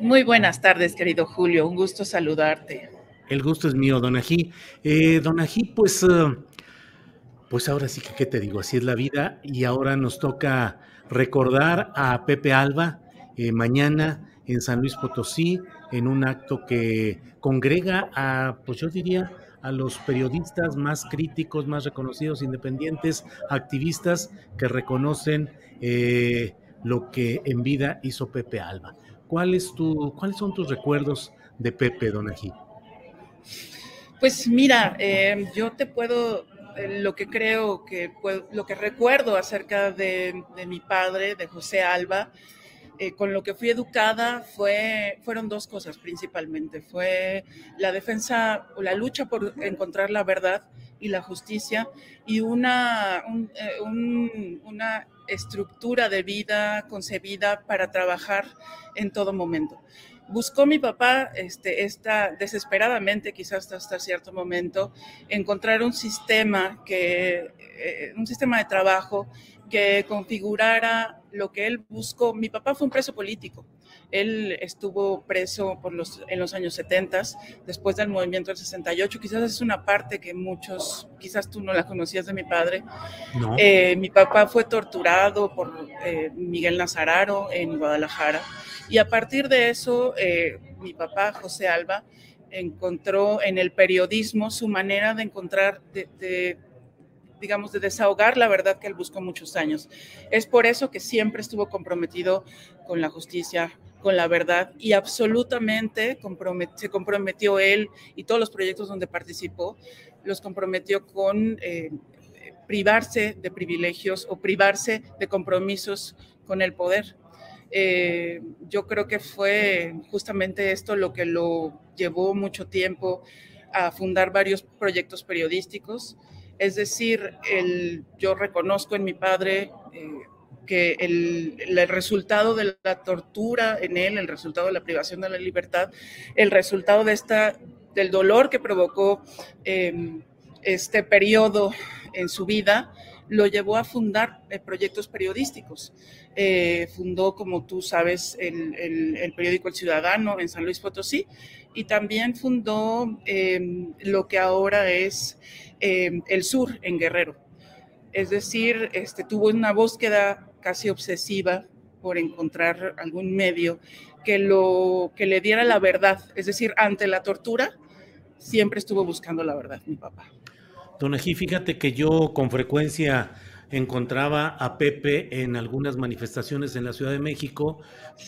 Muy buenas tardes, querido Julio. Un gusto saludarte. El gusto es mío, Don Ají. Eh, don Ají, pues, uh, pues ahora sí que, ¿qué te digo? Así es la vida y ahora nos toca recordar a Pepe Alba eh, mañana en San Luis Potosí en un acto que congrega a, pues yo diría, a los periodistas más críticos, más reconocidos, independientes, activistas que reconocen eh, lo que en vida hizo Pepe Alba. ¿Cuál ¿Cuáles son tus recuerdos de Pepe Donají? Pues mira, eh, yo te puedo, eh, lo que creo que, lo que recuerdo acerca de, de mi padre, de José Alba, eh, con lo que fui educada fue, fueron dos cosas principalmente. Fue la defensa o la lucha por encontrar la verdad y la justicia y una, eh, una estructura de vida concebida para trabajar en todo momento. Buscó mi papá este, esta, desesperadamente, quizás hasta, cierto momento, encontrar un sistema, que, eh, un sistema de trabajo que configurara lo que él buscó. Mi papá fue un preso político. Él estuvo preso por los, en los años 70, después del movimiento del 68. Quizás es una parte que muchos, quizás tú no la conocías de mi padre. Eh, mi papá fue torturado por eh, Miguel Nazararo en Guadalajara. Y a partir de eso, eh, mi papá, José Alba, encontró en el periodismo su manera de encontrar, de digamos, de desahogar la verdad que él buscó muchos años. Es por eso que siempre estuvo comprometido con la justicia, con la verdad y absolutamente se comprometió él y todos los proyectos donde participó, los comprometió con eh, privarse de privilegios o privarse de compromisos con el poder. Eh, yo creo que fue justamente esto lo que lo llevó mucho tiempo a fundar varios proyectos periodísticos, es decir, el, yo reconozco en mi padre eh, que el, el, resultado de la tortura en él, el resultado de la privación de la libertad, el resultado de esta, del dolor que provocó eh, este periodo en su vida, lo llevó a fundar eh, proyectos periodísticos. Eh, fundó, como tú sabes, el, el, el, periódico El Ciudadano en San Luis Potosí y también fundó eh, lo que ahora es eh, El Sur en Guerrero. Es decir, este, tuvo una búsqueda casi obsesiva por encontrar algún medio que, lo, que le diera la verdad. Es decir, ante la tortura, siempre estuvo buscando la verdad, mi papá. Don Ejí, fíjate que yo con frecuencia encontraba a Pepe en algunas manifestaciones en la Ciudad de México,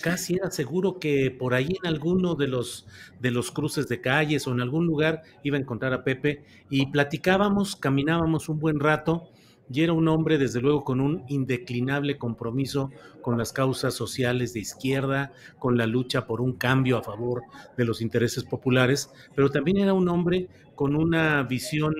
casi era seguro que por ahí en alguno de los, de los cruces de calles o en algún lugar iba a encontrar a Pepe y platicábamos, caminábamos un buen rato y era un hombre desde luego con un indeclinable compromiso con las causas sociales de izquierda, con la lucha por un cambio a favor de los intereses populares, pero también era un hombre con una visión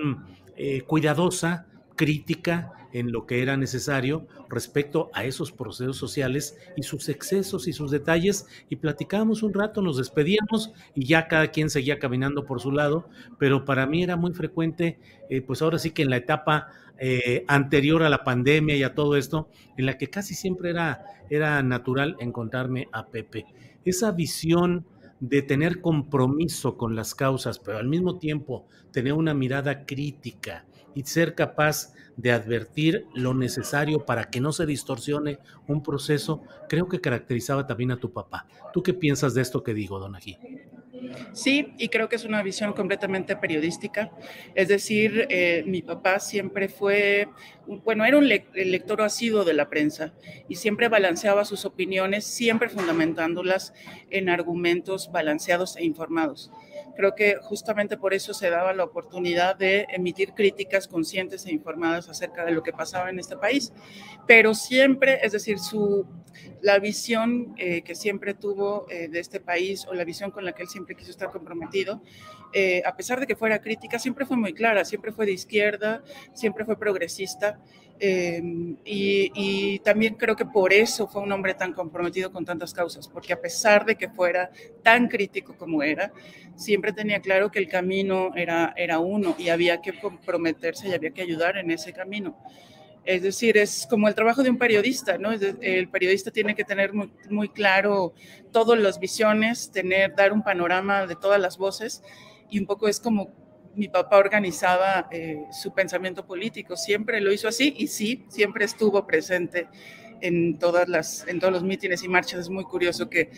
eh, cuidadosa, crítica en lo que era necesario respecto a esos procesos sociales y sus excesos y sus detalles y platicábamos un rato, nos despedíamos y ya cada quien seguía caminando por su lado, pero para mí era muy frecuente, eh, pues ahora sí que en la etapa eh, anterior a la pandemia y a todo esto, en la que casi siempre era, era natural encontrarme a Pepe. Esa visión de tener compromiso con las causas, pero al mismo tiempo tener una mirada crítica y ser capaz de advertir lo necesario para que no se distorsione un proceso, creo que caracterizaba también a tu papá. ¿Tú qué piensas de esto que digo, Don Ají? Sí, y creo que es una visión completamente periodística. Es decir, eh, mi papá siempre fue, bueno, era un lector asiduo de la prensa y siempre balanceaba sus opiniones, siempre fundamentándolas en argumentos balanceados e informados. Creo que justamente por eso se daba la oportunidad de emitir críticas conscientes e informadas acerca de lo que pasaba en este país. Pero siempre, es decir, su, la visión eh, que siempre tuvo eh, de este país o la visión con la que él siempre quiso estar comprometido, eh, a pesar de que fuera crítica, siempre fue muy clara, siempre fue de izquierda, siempre fue progresista. Em, y, también creo que por eso fue un hombre tan comprometido con tantas causas, porque a pesar de que fuera tan crítico como era, siempre tenía claro que el camino era, era uno y había que comprometerse y había que ayudar en ese camino. Es decir, es como el trabajo de un periodista, ¿no? El periodista tiene que tener muy, muy claro todas las visiones, tener, dar un panorama de todas las voces y un poco es como mi papá organizaba eh, su pensamiento político, siempre lo hizo así y sí, siempre estuvo presente en, todas las, en todos los mítines y marchas. Es muy curioso que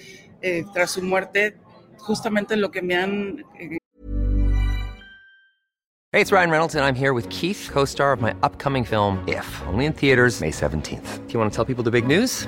eh, tras su muerte, justamente lo que me han... Eh... Hey, it's Ryan Reynolds and I'm here with Keith, co-star of my upcoming film, If, only in theaters May 17th. Do you want to tell people the big news?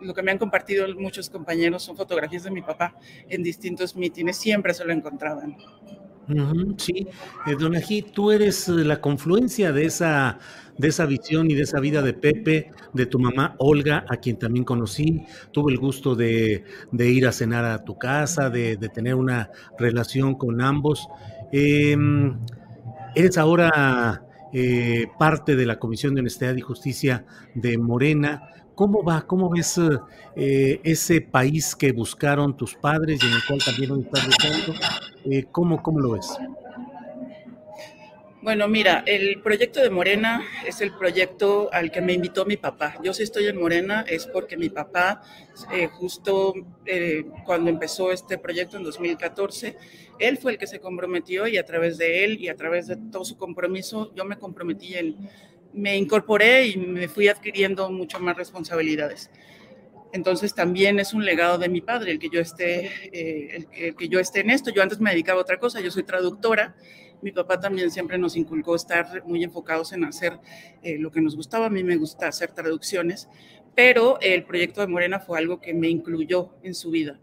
Lo que me han compartido muchos compañeros son fotografías de mi papá en distintos mítines, siempre se lo encontraban. sí, eh, Don Ají, tú eres eh, la confluencia de esa, de esa visión y de esa vida de Pepe, de tu mamá Olga, a quien también conocí. Tuve el gusto de, ir a cenar a tu casa, de, tener una relación con ambos. Em, eres ahora eh, parte de la Comisión de Honestidad y Justicia de Morena. ¿Cómo va? ¿Cómo ves eh, ese país que buscaron tus padres y en el cual también hoy estás luchando? Eh, ¿cómo, ¿Cómo lo ves? Bueno, mira, el proyecto de Morena es el proyecto al que me invitó mi papá. Yo si estoy en Morena es porque mi papá, eh, justo cuando empezó este proyecto en 2014, él fue el que se comprometió y a través de él y a través de todo su compromiso, yo me comprometí en me incorporé y me fui adquiriendo mucho más responsabilidades. Entonces también es un legado de mi padre el que yo esté, eh, el, que yo esté en esto. Yo antes me dedicaba a otra cosa, yo soy traductora. Mi papá también siempre nos inculcó estar muy enfocados en hacer eh, lo que nos gustaba. A mí me gusta hacer traducciones, pero el proyecto de Morena fue algo que me incluyó en su vida.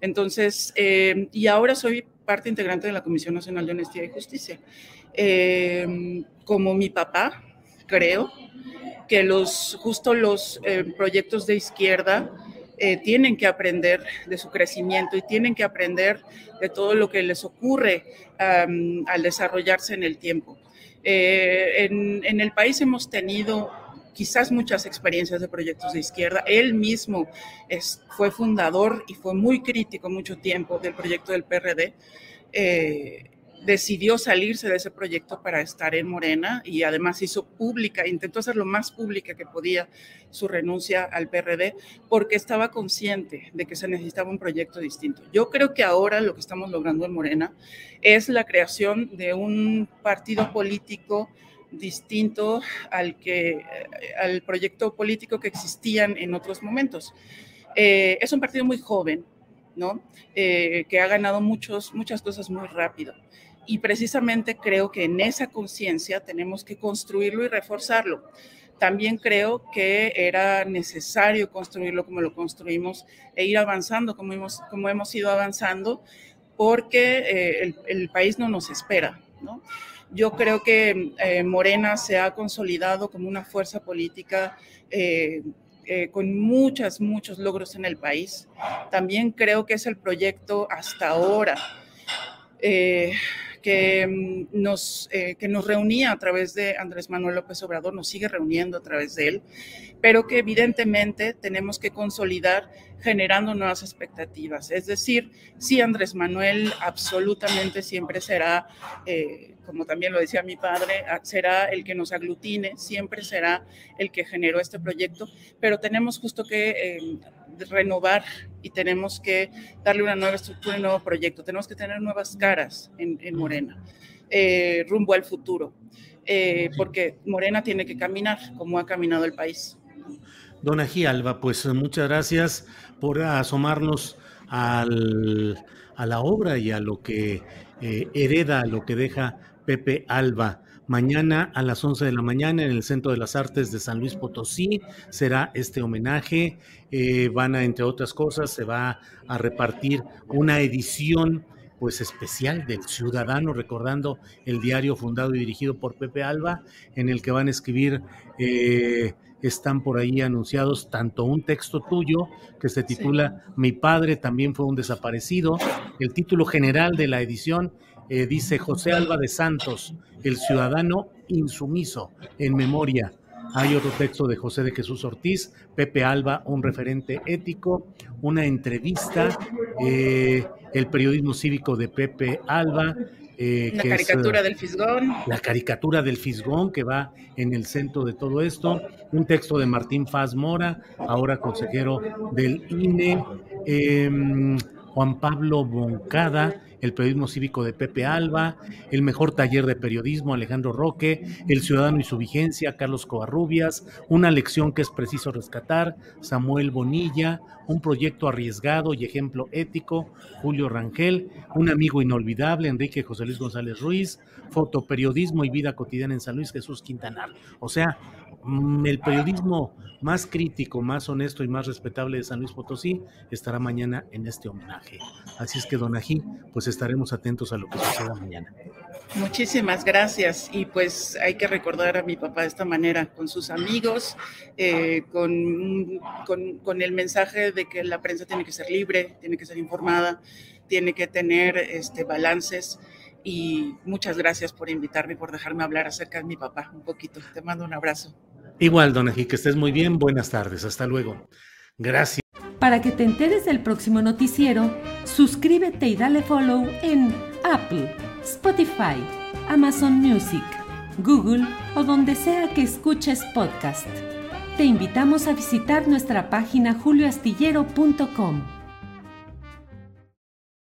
Entonces, eh, y ahora soy parte integrante de la Comisión Nacional de Honestidad y Justicia. como mi papá, creo que los, justo los eh, proyectos de izquierda eh, tienen que aprender de su crecimiento y tienen que aprender de todo lo que les ocurre al desarrollarse en el tiempo. Eh, en, el país hemos tenido quizás muchas experiencias de proyectos de izquierda. Él mismo es, fue fundador y fue muy crítico mucho tiempo del proyecto del PRD decidió salirse de ese proyecto para estar en Morena y además hizo pública, intentó hacer lo más pública que podía su renuncia al PRD porque estaba consciente de que se necesitaba un proyecto distinto. Yo creo que ahora lo que estamos logrando en Morena es la creación de un partido político distinto al, que, al proyecto político que existían en otros momentos. Eh, es un partido muy joven, ¿no? Eh, que ha ganado muchos, muchas cosas muy rápido. Y precisamente creo que en esa conciencia tenemos que construirlo y reforzarlo. También creo que era necesario construirlo como lo construimos e ir avanzando como hemos, como hemos ido avanzando, porque eh, el, país no nos espera. ¿no? Yo creo que eh, Morena se ha consolidado como una fuerza política eh, con muchos, muchos logros en el país. También creo que es el proyecto hasta ahora que mm, nos, eh, que nos reunía a través de Andrés Manuel López Obrador, nos sigue reuniendo a través de él, pero que evidentemente tenemos que consolidar generando nuevas expectativas. Es decir, sí, Andrés Manuel absolutamente siempre será, eh, como también lo decía mi padre, será el que nos aglutine, siempre será el que generó este proyecto, pero tenemos justo que eh, renovar y tenemos que darle una nueva estructura, un nuevo proyecto. Tenemos que tener nuevas caras en, Morena, eh, rumbo al futuro, eh, porque Morena tiene que caminar como ha caminado el país. Dona Alba, pues muchas gracias por asomarnos al, a la obra y a lo que eh, hereda, lo que deja Pepe Alba. Mañana a las 11 de la mañana en el Centro de las Artes de San Luis Potosí será este homenaje. Eh, van a, entre otras cosas, se va a repartir una edición pues especial del Ciudadano, recordando el diario fundado y dirigido por Pepe Alba, en el que van a escribir, eh, están por ahí anunciados tanto un texto tuyo que se titula Mi padre también fue un desaparecido, el título general de la edición eh, dice José Alba de Santos, el ciudadano insumiso, en memoria. Hay otro texto de José de Jesús Ortiz, Pepe Alba, un referente ético, una entrevista, eh, el periodismo cívico de Pepe Alba. Eh, la caricatura del Fisgón. La caricatura del Fisgón que va en el centro de todo esto. Un texto de Martín Faz Mora, ahora consejero del INE. Juan Pablo Boncada, el periodismo cívico de Pepe Alba, el mejor taller de periodismo Alejandro Roque, el ciudadano y su vigencia Carlos Covarrubias, una lección que es preciso rescatar Samuel Bonilla, un proyecto arriesgado y ejemplo ético Julio Rangel, un amigo inolvidable Enrique José Luis González Ruiz, fotoperiodismo y vida cotidiana en San Luis Jesús Quintanar. O sea, el periodismo más crítico, más honesto y más respetable de San Luis Potosí estará mañana en este homenaje. Así es que, don Ají, pues estaremos atentos a lo que suceda mañana. Muchísimas gracias. Y pues hay que recordar a mi papá de esta manera, con sus amigos, eh, con, con, el mensaje de que la prensa tiene que ser libre, tiene que ser informada, tiene que tener este, balances. Y muchas gracias por invitarme y por dejarme hablar acerca de mi papá un poquito. Te mando un abrazo. Igual, don Ají, que estés muy bien. Buenas tardes. Hasta luego. Gracias. Para que te enteres del próximo noticiero, suscríbete y dale follow en Apple, Spotify, Amazon Music, Google o donde sea que escuches podcast. Te invitamos a visitar nuestra página julioastillero.com.